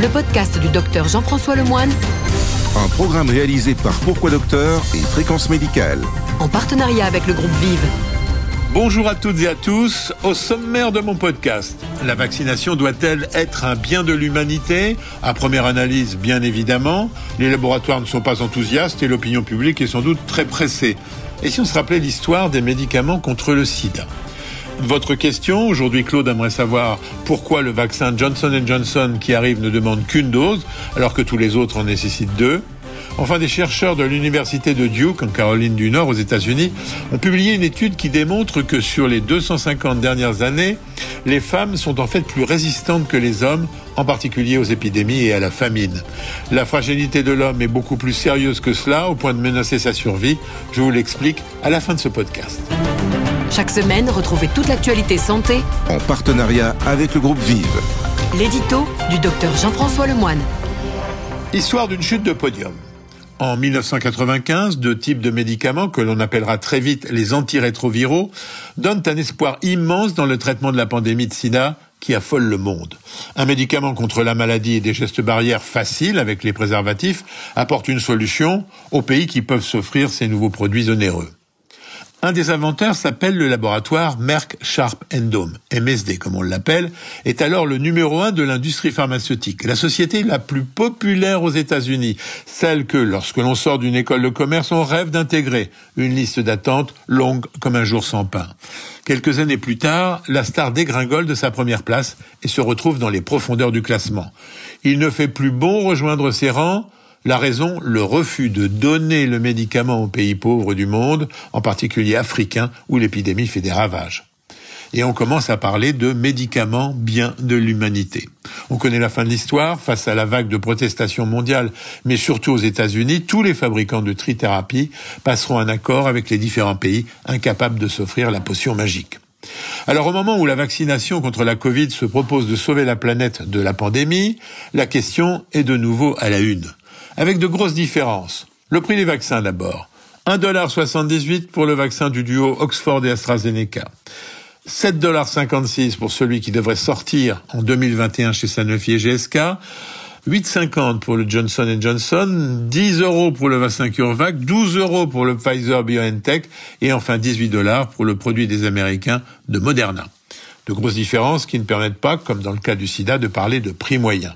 le podcast du docteur Jean-François Lemoine, Un programme réalisé par Pourquoi Docteur et Fréquence Médicale. en partenariat avec le groupe Vive. Bonjour à toutes et à tous. Au sommaire de mon podcast, la vaccination doit-elle être un bien de l'humanité? À première analyse, bien évidemment. Les laboratoires ne sont pas enthousiastes et l'opinion publique est sans doute très pressée. Et si on se rappelait l'histoire des médicaments contre le sida? Votre question, aujourd'hui Claude aimerait savoir pourquoi le vaccin Johnson Johnson qui arrive ne demande qu'une dose alors que tous les autres en nécessitent deux. Enfin, des chercheurs de l'université de Duke, en Caroline du Nord, aux États-Unis, ont publié une étude qui démontre que sur les 250 dernières années, les femmes sont en fait plus résistantes que les hommes, en particulier aux épidémies et à la famine. La fragilité de l'homme est beaucoup plus sérieuse que cela, au point de menacer sa survie. Je vous l'explique à la fin de ce podcast. Chaque semaine, retrouvez toute l'actualité santé, En partenariat avec le groupe Vive. l'édito du docteur Jean-François Lemoine. Histoire d'une chute de podium. En 1995, deux types de médicaments que l'on appellera très vite les antirétroviraux donnent un espoir immense dans le traitement de la pandémie de sida qui affole le monde. Un médicament contre la maladie et des gestes barrières faciles avec les préservatifs apporte une solution aux pays qui peuvent s'offrir ces nouveaux produits onéreux. Un des inventeurs s'appelle le laboratoire Merck Sharp Dome, MSD comme on l'appelle, est alors le numéro un de l'industrie pharmaceutique, la société la plus populaire aux États-Unis, celle que, lorsque l'on sort d'une école de commerce, on rêve d'intégrer, une liste d'attente longue comme un jour sans pain. Quelques années plus tard, la star dégringole de sa première place et se retrouve dans les profondeurs du classement. Il ne fait plus bon rejoindre ses rangs, la raison, le refus de donner le médicament aux pays pauvres du monde, en particulier africains, où l'épidémie fait des ravages. Et on commence à parler de médicaments bien de l'humanité. On connaît la fin de l'histoire, face à la vague de protestations mondiales, mais surtout aux États-Unis, tous les fabricants de trithérapie passeront un accord avec les différents pays incapables de s'offrir la potion magique. Alors au moment où la vaccination contre la Covid se propose de sauver la planète de la pandémie, la question est de nouveau à la une avec de grosses différences. Le prix des vaccins d'abord. 1,78$ pour le vaccin du duo Oxford et AstraZeneca. 7,56$ pour celui qui devrait sortir en 2021 chez Sanofi et GSK. 8,50 pour le Johnson Johnson, 10 euros pour le vaccin CureVac, 12 euros pour le Pfizer BioNTech et enfin 18 dollars pour le produit des Américains de Moderna. De grosses différences qui ne permettent pas, comme dans le cas du sida, de parler de prix moyen.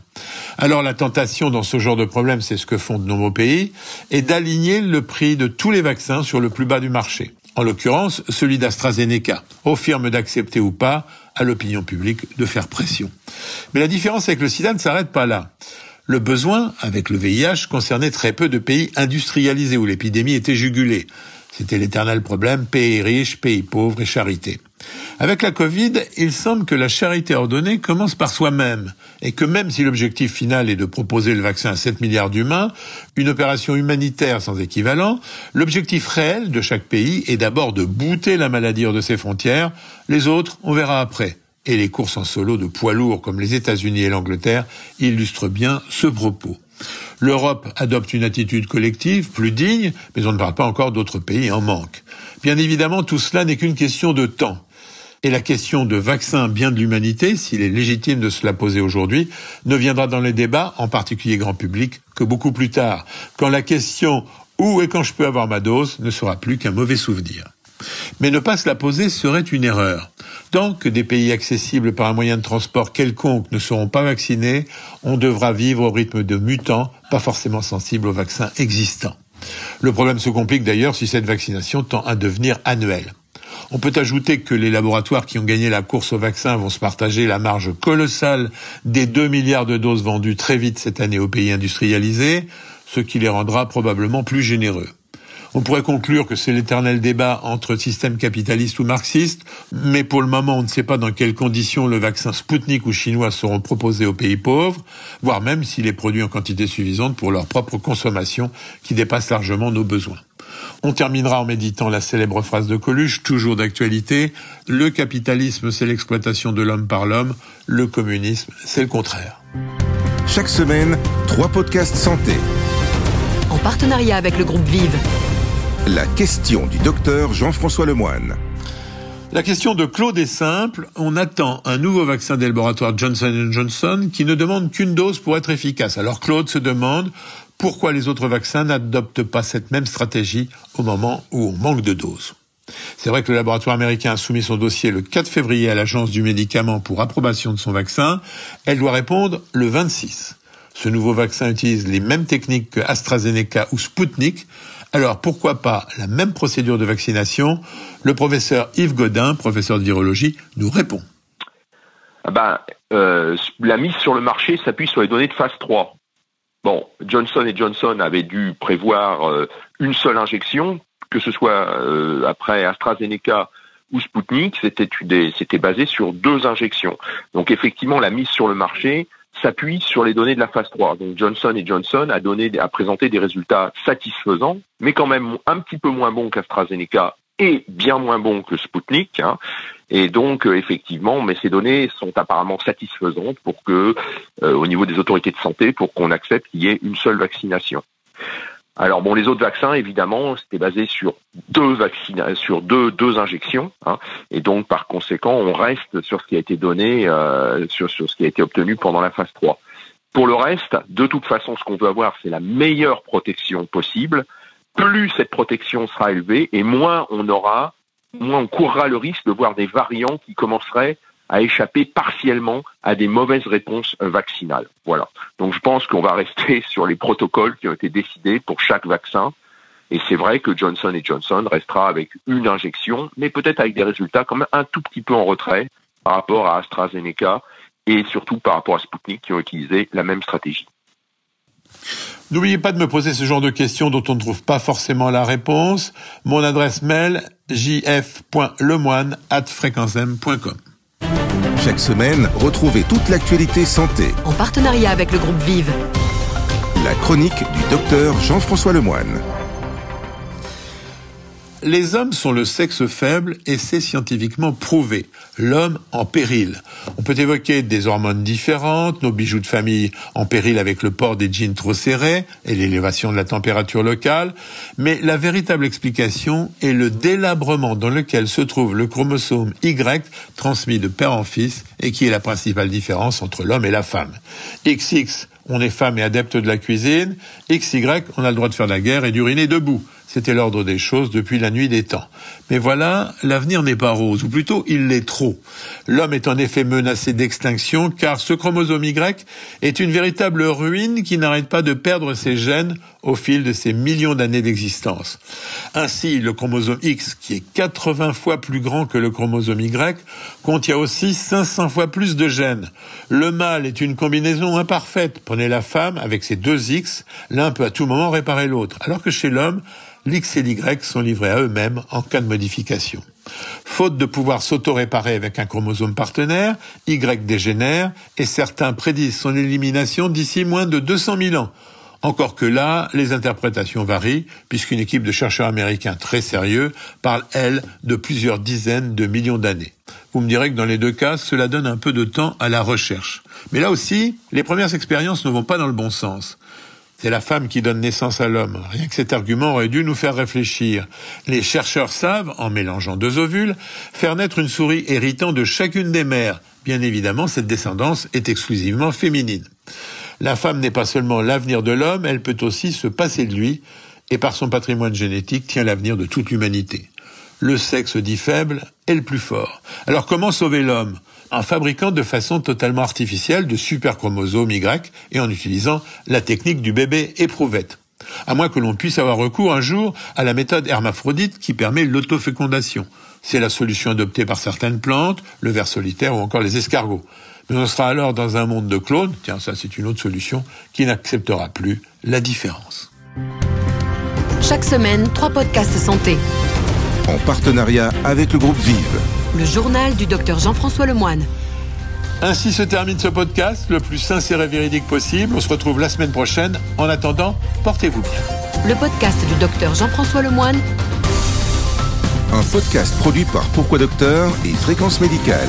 Alors la tentation dans ce genre de problème, c'est ce que font de nombreux pays, est d'aligner le prix de tous les vaccins sur le plus bas du marché. En l'occurrence, celui d'AstraZeneca, aux firmes d'accepter ou pas, à l'opinion publique de faire pression. Mais la différence avec le sida ne s'arrête pas là. Le besoin, avec le VIH, concernait très peu de pays industrialisés où l'épidémie était jugulée. C'était l'éternel problème pays riches, pays pauvres et charité. Avec la Covid, il semble que la charité ordonnée commence par soi-même et que même si l'objectif final est de proposer le vaccin à 7 milliards d'humains, une opération humanitaire sans équivalent, l'objectif réel de chaque pays est d'abord de bouter la maladie hors de ses frontières, les autres, on verra après. Et les courses en solo de poids lourds comme les États-Unis et l'Angleterre illustrent bien ce propos. L'Europe adopte une attitude collective plus digne, mais on ne parle pas encore d'autres pays en manque. Bien évidemment, tout cela n'est qu'une question de temps. Et la question de vaccin bien de l'humanité, s'il est légitime de se la poser aujourd'hui, ne viendra dans les débats, en particulier grand public, que beaucoup plus tard, quand la question où et quand je peux avoir ma dose? ne sera plus qu'un mauvais souvenir. Mais ne pas se la poser serait une erreur. Tant que des pays accessibles par un moyen de transport quelconque ne seront pas vaccinés, on devra vivre au rythme de mutants, pas forcément sensibles aux vaccins existants. Le problème se complique d'ailleurs si cette vaccination tend à devenir annuelle. On peut ajouter que les laboratoires qui ont gagné la course au vaccin vont se partager la marge colossale des 2 milliards de doses vendues très vite cette année aux pays industrialisés, ce qui les rendra probablement plus généreux. On pourrait conclure que c'est l'éternel débat entre système capitaliste ou marxiste, mais pour le moment, on ne sait pas dans quelles conditions le vaccin Sputnik ou chinois seront proposés aux pays pauvres, voire même s'il est produit en quantité suffisante pour leur propre consommation qui dépasse largement nos besoins. On terminera en méditant la célèbre phrase de Coluche, toujours d'actualité, le capitalisme c'est l'exploitation de l'homme par l'homme, le communisme c'est le contraire. Chaque semaine, trois podcasts santé. En partenariat avec le groupe Vive. La question du docteur Jean-François Lemoine. La question de Claude est simple. On attend un nouveau vaccin des laboratoires Johnson Johnson qui ne demande qu'une dose pour être efficace. Alors Claude se demande pourquoi les autres vaccins n'adoptent pas cette même stratégie au moment où on manque de doses. C'est vrai que le laboratoire américain a soumis son dossier le 4 février à l'agence du médicament pour approbation de son vaccin. Elle doit répondre le 26. Ce nouveau vaccin utilise les mêmes techniques que AstraZeneca ou Sputnik, alors pourquoi pas la même procédure de vaccination? Le professeur Yves Godin, professeur de virologie, nous répond. Ah ben, euh, la mise sur le marché s'appuie sur les données de phase 3. Bon, Johnson Johnson avait dû prévoir euh, une seule injection, que ce soit euh, après AstraZeneca ou Sputnik, c'était basé sur deux injections. Donc effectivement, la mise sur le marché s'appuie sur les données de la phase 3. Donc Johnson Johnson a donné, a présenté des résultats satisfaisants, mais quand même un petit peu moins bons qu'AstraZeneca et bien moins bons que Sputnik. Hein. Et donc euh, effectivement, mais ces données sont apparemment satisfaisantes pour que, euh, au niveau des autorités de santé, pour qu'on accepte qu'il y ait une seule vaccination. Alors bon, les autres vaccins, évidemment, c'était basé sur deux vaccins, sur deux, deux injections, hein, et donc par conséquent, on reste sur ce qui a été donné, euh, sur, sur ce qui a été obtenu pendant la phase 3. Pour le reste, de toute façon, ce qu'on veut avoir, c'est la meilleure protection possible. Plus cette protection sera élevée, et moins on aura, moins on courra le risque de voir des variants qui commenceraient à échapper partiellement à des mauvaises réponses vaccinales. Voilà. Donc je pense qu'on va rester sur les protocoles qui ont été décidés pour chaque vaccin. Et c'est vrai que Johnson Johnson restera avec une injection, mais peut-être avec des résultats quand même un tout petit peu en retrait par rapport à AstraZeneca et surtout par rapport à Sputnik qui ont utilisé la même stratégie. N'oubliez pas de me poser ce genre de questions dont on ne trouve pas forcément la réponse. Mon adresse mail jf.lemoine@fréquencem.com. Chaque semaine, retrouvez toute l'actualité santé. En partenariat avec le groupe Vive. La chronique du docteur Jean-François Lemoine. Les hommes sont le sexe faible et c'est scientifiquement prouvé. L'homme en péril. On peut évoquer des hormones différentes, nos bijoux de famille en péril avec le port des jeans trop serrés et l'élévation de la température locale, mais la véritable explication est le délabrement dans lequel se trouve le chromosome Y transmis de père en fils et qui est la principale différence entre l'homme et la femme. XX, on est femme et adepte de la cuisine, XY, on a le droit de faire la guerre et d'uriner debout. C'était l'ordre des choses depuis la nuit des temps. Mais voilà, l'avenir n'est pas rose, ou plutôt il l'est trop. L'homme est en effet menacé d'extinction car ce chromosome Y est une véritable ruine qui n'arrête pas de perdre ses gènes au fil de ses millions d'années d'existence. Ainsi, le chromosome X, qui est 80 fois plus grand que le chromosome Y, contient aussi 500 fois plus de gènes. Le mâle est une combinaison imparfaite. Prenez la femme avec ses deux X, l'un peut à tout moment réparer l'autre. Alors que chez l'homme, l'X et l'Y sont livrés à eux-mêmes en cas de modification. Faute de pouvoir s'auto-réparer avec un chromosome partenaire, Y dégénère et certains prédisent son élimination d'ici moins de 200 000 ans. Encore que là, les interprétations varient, puisqu'une équipe de chercheurs américains très sérieux parle, elle, de plusieurs dizaines de millions d'années. Vous me direz que dans les deux cas, cela donne un peu de temps à la recherche. Mais là aussi, les premières expériences ne vont pas dans le bon sens. C'est la femme qui donne naissance à l'homme. Rien que cet argument aurait dû nous faire réfléchir. Les chercheurs savent, en mélangeant deux ovules, faire naître une souris héritant de chacune des mères. Bien évidemment, cette descendance est exclusivement féminine. La femme n'est pas seulement l'avenir de l'homme, elle peut aussi se passer de lui, et par son patrimoine génétique tient l'avenir de toute l'humanité. Le sexe dit faible est le plus fort. Alors comment sauver l'homme? En fabriquant de façon totalement artificielle de superchromosomes Y et en utilisant la technique du bébé éprouvette. À moins que l'on puisse avoir recours un jour à la méthode hermaphrodite qui permet l'autofécondation. C'est la solution adoptée par certaines plantes, le ver solitaire ou encore les escargots. Mais on sera alors dans un monde de clones, tiens ça c'est une autre solution, qui n'acceptera plus la différence. Chaque semaine, trois podcasts santé. En partenariat avec le groupe Vive le journal du docteur Jean-François Lemoine. Ainsi se termine ce podcast, le plus sincère et véridique possible. On se retrouve la semaine prochaine. En attendant, portez-vous bien. Le podcast du docteur Jean-François Lemoine. Un podcast produit par Pourquoi Docteur et Fréquence Médicale.